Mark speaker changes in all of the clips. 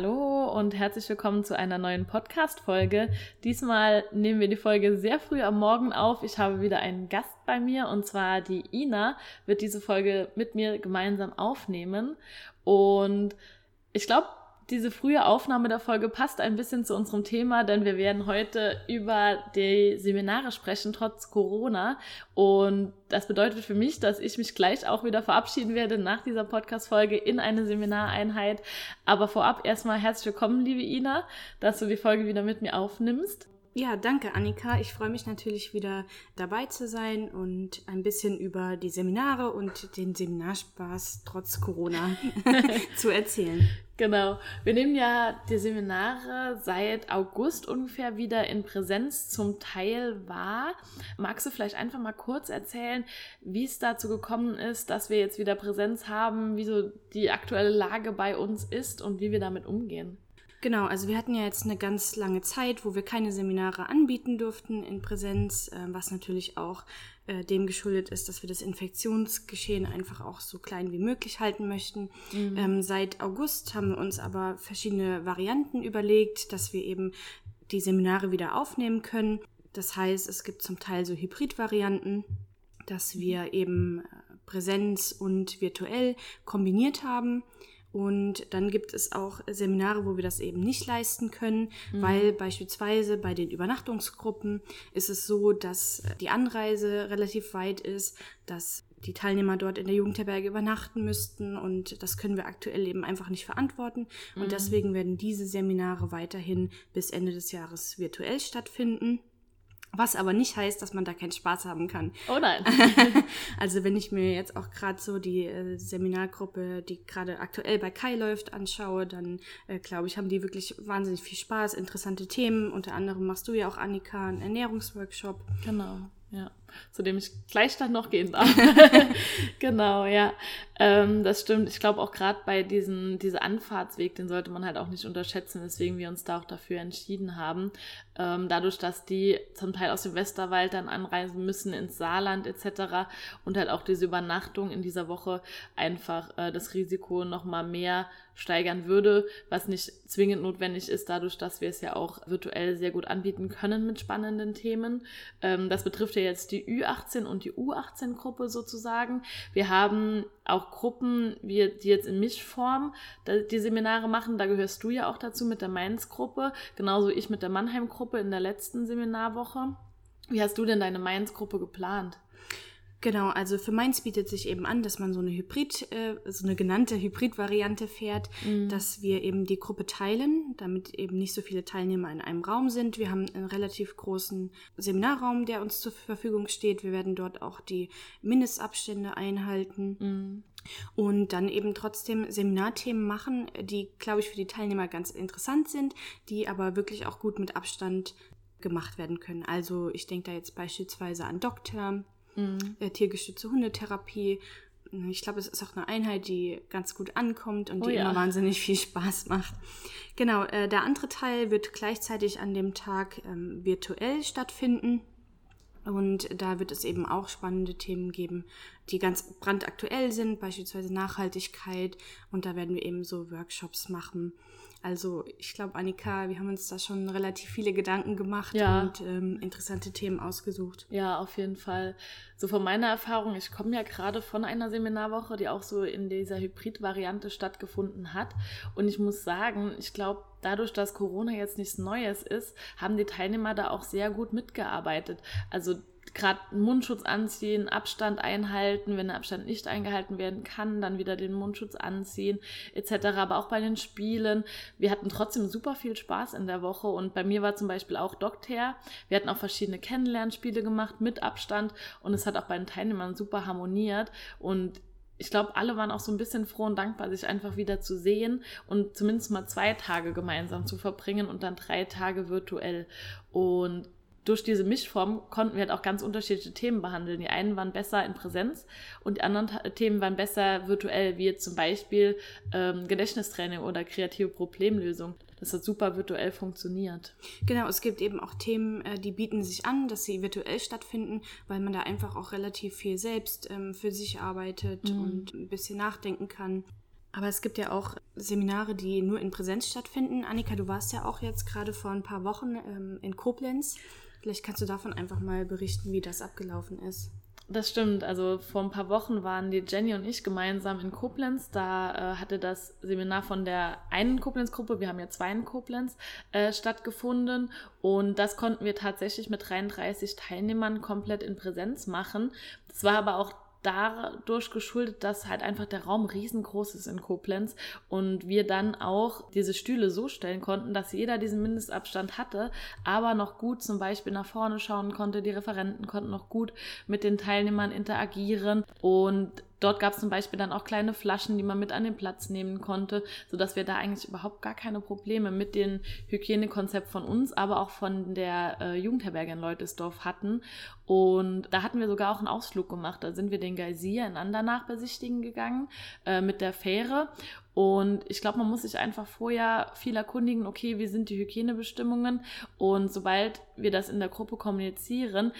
Speaker 1: Hallo und herzlich willkommen zu einer neuen Podcast-Folge. Diesmal nehmen wir die Folge sehr früh am Morgen auf. Ich habe wieder einen Gast bei mir und zwar die Ina wird diese Folge mit mir gemeinsam aufnehmen. Und ich glaube, diese frühe Aufnahme der Folge passt ein bisschen zu unserem Thema, denn wir werden heute über die Seminare sprechen, trotz Corona. Und das bedeutet für mich, dass ich mich gleich auch wieder verabschieden werde nach dieser Podcast-Folge in eine Seminareinheit. Aber vorab erstmal herzlich willkommen, liebe Ina, dass du die Folge wieder mit mir aufnimmst.
Speaker 2: Ja, danke, Annika. Ich freue mich natürlich wieder dabei zu sein und ein bisschen über die Seminare und den Seminarspaß trotz Corona zu erzählen.
Speaker 1: Genau. Wir nehmen ja die Seminare seit August ungefähr wieder in Präsenz zum Teil wahr. Magst du vielleicht einfach mal kurz erzählen, wie es dazu gekommen ist, dass wir jetzt wieder Präsenz haben, wie so die aktuelle Lage bei uns ist und wie wir damit umgehen?
Speaker 2: Genau, also wir hatten ja jetzt eine ganz lange Zeit, wo wir keine Seminare anbieten durften in Präsenz, äh, was natürlich auch äh, dem geschuldet ist, dass wir das Infektionsgeschehen einfach auch so klein wie möglich halten möchten. Mhm. Ähm, seit August haben wir uns aber verschiedene Varianten überlegt, dass wir eben die Seminare wieder aufnehmen können. Das heißt, es gibt zum Teil so Hybrid-Varianten, dass wir eben äh, Präsenz und virtuell kombiniert haben. Und dann gibt es auch Seminare, wo wir das eben nicht leisten können, mhm. weil beispielsweise bei den Übernachtungsgruppen ist es so, dass die Anreise relativ weit ist, dass die Teilnehmer dort in der Jugendherberge übernachten müssten und das können wir aktuell eben einfach nicht verantworten. Und mhm. deswegen werden diese Seminare weiterhin bis Ende des Jahres virtuell stattfinden. Was aber nicht heißt, dass man da keinen Spaß haben kann.
Speaker 1: Oh nein.
Speaker 2: also wenn ich mir jetzt auch gerade so die äh, Seminargruppe, die gerade aktuell bei Kai läuft, anschaue, dann äh, glaube ich, haben die wirklich wahnsinnig viel Spaß, interessante Themen. Unter anderem machst du ja auch, Annika, einen Ernährungsworkshop.
Speaker 1: Genau, ja zu dem ich gleich dann noch gehen darf. genau, ja. Ähm, das stimmt. Ich glaube auch gerade bei diesem diese Anfahrtsweg, den sollte man halt auch nicht unterschätzen, weswegen wir uns da auch dafür entschieden haben. Ähm, dadurch, dass die zum Teil aus dem Westerwald dann anreisen müssen ins Saarland etc. und halt auch diese Übernachtung in dieser Woche einfach äh, das Risiko nochmal mehr steigern würde, was nicht zwingend notwendig ist, dadurch, dass wir es ja auch virtuell sehr gut anbieten können mit spannenden Themen. Ähm, das betrifft ja jetzt die die Ü18 und die U18-Gruppe sozusagen. Wir haben auch Gruppen, die jetzt in Mischform die Seminare machen. Da gehörst du ja auch dazu mit der Mainz-Gruppe, genauso ich mit der Mannheim-Gruppe in der letzten Seminarwoche. Wie hast du denn deine Mainz-Gruppe geplant?
Speaker 2: Genau, also für Mainz bietet sich eben an, dass man so eine Hybrid, äh, so eine genannte Hybrid-Variante fährt, mhm. dass wir eben die Gruppe teilen, damit eben nicht so viele Teilnehmer in einem Raum sind. Wir haben einen relativ großen Seminarraum, der uns zur Verfügung steht. Wir werden dort auch die Mindestabstände einhalten. Mhm. Und dann eben trotzdem Seminarthemen machen, die, glaube ich, für die Teilnehmer ganz interessant sind, die aber wirklich auch gut mit Abstand gemacht werden können. Also ich denke da jetzt beispielsweise an Doktor, mhm. äh, tiergestützte Hundetherapie. Ich glaube, es ist auch eine Einheit, die ganz gut ankommt und oh, die ja. immer wahnsinnig viel Spaß macht. Genau, äh, der andere Teil wird gleichzeitig an dem Tag ähm, virtuell stattfinden. Und da wird es eben auch spannende Themen geben, die ganz brandaktuell sind, beispielsweise Nachhaltigkeit. Und da werden wir eben so Workshops machen. Also ich glaube, Annika, wir haben uns da schon relativ viele Gedanken gemacht ja. und ähm, interessante Themen ausgesucht.
Speaker 1: Ja, auf jeden Fall. So von meiner Erfahrung, ich komme ja gerade von einer Seminarwoche, die auch so in dieser Hybrid-Variante stattgefunden hat. Und ich muss sagen, ich glaube, dadurch, dass Corona jetzt nichts Neues ist, haben die Teilnehmer da auch sehr gut mitgearbeitet. Also gerade Mundschutz anziehen, Abstand einhalten, wenn der Abstand nicht eingehalten werden kann, dann wieder den Mundschutz anziehen, etc. Aber auch bei den Spielen, wir hatten trotzdem super viel Spaß in der Woche und bei mir war zum Beispiel auch Doktor. Wir hatten auch verschiedene Kennenlernspiele gemacht mit Abstand und es hat auch bei den Teilnehmern super harmoniert und ich glaube, alle waren auch so ein bisschen froh und dankbar, sich einfach wieder zu sehen und zumindest mal zwei Tage gemeinsam zu verbringen und dann drei Tage virtuell. Und durch diese Mischform konnten wir halt auch ganz unterschiedliche Themen behandeln. Die einen waren besser in Präsenz und die anderen Themen waren besser virtuell, wie jetzt zum Beispiel ähm, Gedächtnistraining oder kreative Problemlösung. Das hat super virtuell funktioniert.
Speaker 2: Genau, es gibt eben auch Themen, äh, die bieten sich an, dass sie virtuell stattfinden, weil man da einfach auch relativ viel selbst ähm, für sich arbeitet mhm. und ein bisschen nachdenken kann. Aber es gibt ja auch Seminare, die nur in Präsenz stattfinden. Annika, du warst ja auch jetzt gerade vor ein paar Wochen ähm, in Koblenz. Vielleicht kannst du davon einfach mal berichten, wie das abgelaufen ist.
Speaker 1: Das stimmt. Also vor ein paar Wochen waren die Jenny und ich gemeinsam in Koblenz. Da äh, hatte das Seminar von der einen Koblenz-Gruppe, wir haben ja zwei in Koblenz, äh, stattgefunden. Und das konnten wir tatsächlich mit 33 Teilnehmern komplett in Präsenz machen. Das war aber auch dadurch geschuldet, dass halt einfach der Raum riesengroß ist in Koblenz und wir dann auch diese Stühle so stellen konnten, dass jeder diesen Mindestabstand hatte, aber noch gut zum Beispiel nach vorne schauen konnte. Die Referenten konnten noch gut mit den Teilnehmern interagieren und Dort gab es zum Beispiel dann auch kleine Flaschen, die man mit an den Platz nehmen konnte, sodass wir da eigentlich überhaupt gar keine Probleme mit dem Hygienekonzept von uns, aber auch von der äh, Jugendherberge in Leutesdorf hatten. Und da hatten wir sogar auch einen Ausflug gemacht. Da sind wir den Geysir in Andernach besichtigen gegangen äh, mit der Fähre. Und ich glaube, man muss sich einfach vorher viel erkundigen, okay, wie sind die Hygienebestimmungen? Und sobald wir das in der Gruppe kommunizieren,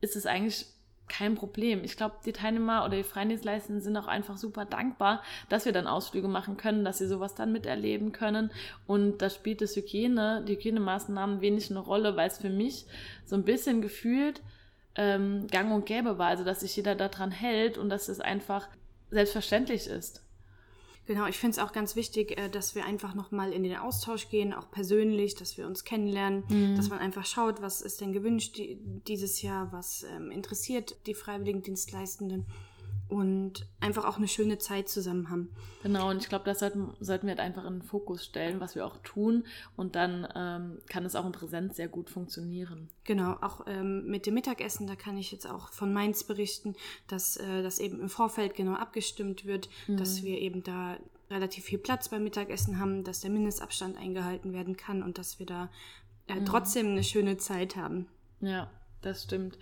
Speaker 1: ist es eigentlich kein Problem. Ich glaube, die Teilnehmer oder die Freidienstleistenden sind auch einfach super dankbar, dass wir dann Ausflüge machen können, dass sie sowas dann miterleben können. Und da spielt das Hygiene, die Hygienemaßnahmen wenig eine Rolle, weil es für mich so ein bisschen gefühlt ähm, gang und gäbe war. Also, dass sich jeder daran hält und dass es einfach selbstverständlich ist.
Speaker 2: Genau, ich finde es auch ganz wichtig, äh, dass wir einfach nochmal in den Austausch gehen, auch persönlich, dass wir uns kennenlernen, mhm. dass man einfach schaut, was ist denn gewünscht dieses Jahr, was ähm, interessiert die Freiwilligendienstleistenden und einfach auch eine schöne Zeit zusammen haben.
Speaker 1: Genau, und ich glaube, das sollten, sollten wir halt einfach in den Fokus stellen, was wir auch tun. Und dann ähm, kann es auch in Präsenz sehr gut funktionieren.
Speaker 2: Genau, auch ähm, mit dem Mittagessen, da kann ich jetzt auch von Mainz berichten, dass äh, das eben im Vorfeld genau abgestimmt wird, mhm. dass wir eben da relativ viel Platz beim Mittagessen haben, dass der Mindestabstand eingehalten werden kann und dass wir da äh, mhm. trotzdem eine schöne Zeit haben.
Speaker 1: Ja, das stimmt.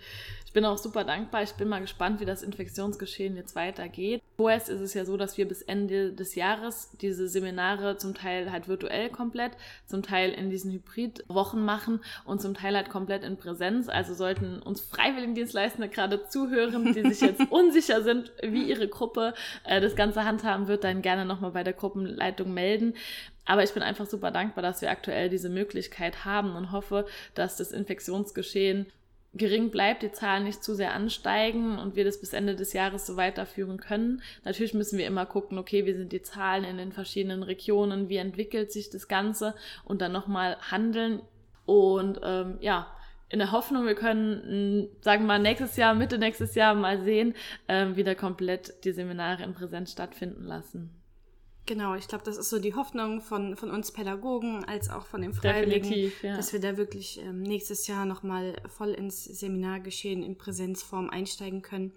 Speaker 1: Ich bin auch super dankbar. Ich bin mal gespannt, wie das Infektionsgeschehen jetzt weitergeht. Vorerst ist es ja so, dass wir bis Ende des Jahres diese Seminare zum Teil halt virtuell komplett, zum Teil in diesen Hybridwochen machen und zum Teil halt komplett in Präsenz. Also sollten uns Freiwilligendienstleistende gerade zuhören, die sich jetzt unsicher sind, wie ihre Gruppe äh, das Ganze handhaben wird, dann gerne nochmal bei der Gruppenleitung melden. Aber ich bin einfach super dankbar, dass wir aktuell diese Möglichkeit haben und hoffe, dass das Infektionsgeschehen gering bleibt, die Zahlen nicht zu sehr ansteigen und wir das bis Ende des Jahres so weiterführen können. Natürlich müssen wir immer gucken, okay, wie sind die Zahlen in den verschiedenen Regionen, wie entwickelt sich das Ganze und dann nochmal handeln. Und ähm, ja, in der Hoffnung, wir können, sagen wir mal, nächstes Jahr, Mitte nächstes Jahr mal sehen, äh, wieder komplett die Seminare in Präsenz stattfinden lassen.
Speaker 2: Genau, ich glaube, das ist so die Hoffnung von, von uns Pädagogen als auch von den Freiwilligen, ja. dass wir da wirklich ähm, nächstes Jahr nochmal voll ins Seminargeschehen in Präsenzform einsteigen können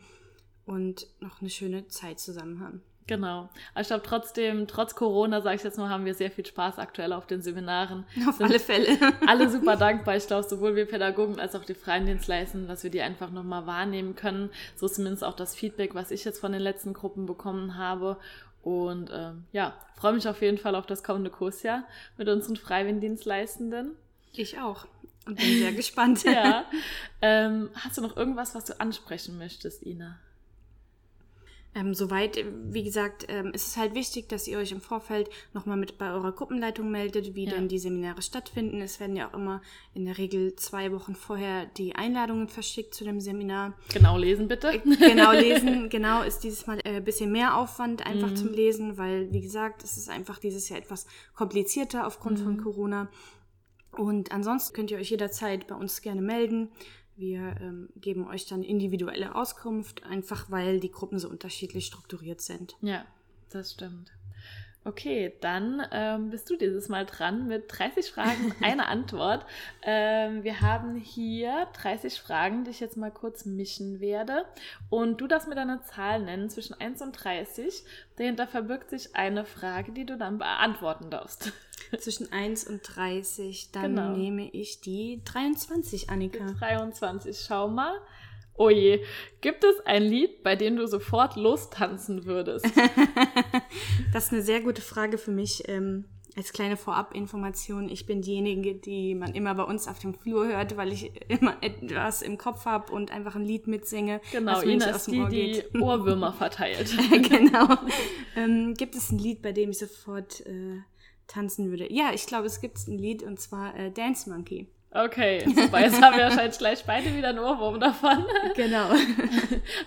Speaker 2: und noch eine schöne Zeit zusammen haben.
Speaker 1: Genau. Aber ich glaube trotzdem, trotz Corona, sage ich jetzt mal, haben wir sehr viel Spaß aktuell auf den Seminaren.
Speaker 2: Auf Sind alle Fälle.
Speaker 1: alle super dankbar. Ich glaube, sowohl wir Pädagogen als auch die freien Dienstleister, dass wir die einfach nochmal wahrnehmen können. So ist zumindest auch das Feedback, was ich jetzt von den letzten Gruppen bekommen habe. Und ähm, ja, freue mich auf jeden Fall auf das kommende Kursjahr mit unseren Freiwilligendienstleistenden.
Speaker 2: Ich auch. Und bin sehr gespannt.
Speaker 1: ja. Ähm, hast du noch irgendwas, was du ansprechen möchtest, Ina?
Speaker 2: Ähm, soweit, äh, wie gesagt, ähm, ist es halt wichtig, dass ihr euch im Vorfeld nochmal mit bei eurer Gruppenleitung meldet, wie ja. denn die Seminare stattfinden. Es werden ja auch immer in der Regel zwei Wochen vorher die Einladungen verschickt zu dem Seminar.
Speaker 1: Genau lesen, bitte. Äh,
Speaker 2: genau lesen, genau, ist dieses Mal ein äh, bisschen mehr Aufwand einfach mhm. zum Lesen, weil, wie gesagt, es ist einfach dieses Jahr etwas komplizierter aufgrund mhm. von Corona. Und ansonsten könnt ihr euch jederzeit bei uns gerne melden. Wir ähm, geben euch dann individuelle Auskunft, einfach weil die Gruppen so unterschiedlich strukturiert sind.
Speaker 1: Ja, das stimmt. Okay, dann ähm, bist du dieses Mal dran mit 30 Fragen und einer Antwort. Ähm, wir haben hier 30 Fragen, die ich jetzt mal kurz mischen werde. Und du darfst mir deine Zahl nennen zwischen 1 und 30. Dahinter verbirgt sich eine Frage, die du dann beantworten darfst.
Speaker 2: Zwischen 1 und 30, dann genau. nehme ich die 23, Annika.
Speaker 1: Die 23, schau mal. Oh je, gibt es ein Lied, bei dem du sofort lostanzen würdest?
Speaker 2: das ist eine sehr gute Frage für mich. Ähm, als kleine Vorabinformation, ich bin diejenige, die man immer bei uns auf dem Flur hört, weil ich immer etwas im Kopf habe und einfach ein Lied mitsinge.
Speaker 1: Genau, Ina ist die, die Ohrwürmer verteilt.
Speaker 2: genau. Ähm, gibt es ein Lied, bei dem ich sofort äh, tanzen würde? Ja, ich glaube, es gibt ein Lied und zwar äh, Dance Monkey.
Speaker 1: Okay, super. Jetzt haben wir wahrscheinlich gleich beide wieder einen Ohrwurm davon.
Speaker 2: Genau.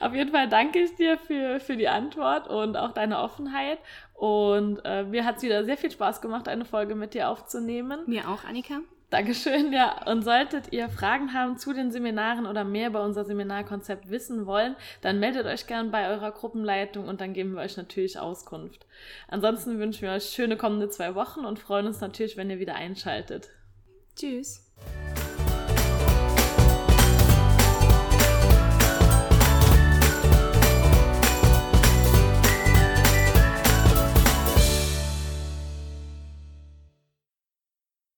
Speaker 1: Auf jeden Fall danke ich dir für, für die Antwort und auch deine Offenheit. Und äh, mir hat es wieder sehr viel Spaß gemacht, eine Folge mit dir aufzunehmen.
Speaker 2: Mir auch, Annika.
Speaker 1: Dankeschön, ja. Und solltet ihr Fragen haben zu den Seminaren oder mehr über unser Seminarkonzept wissen wollen, dann meldet euch gern bei eurer Gruppenleitung und dann geben wir euch natürlich Auskunft. Ansonsten wünschen wir euch schöne kommende zwei Wochen und freuen uns natürlich, wenn ihr wieder einschaltet.
Speaker 2: Tschüss.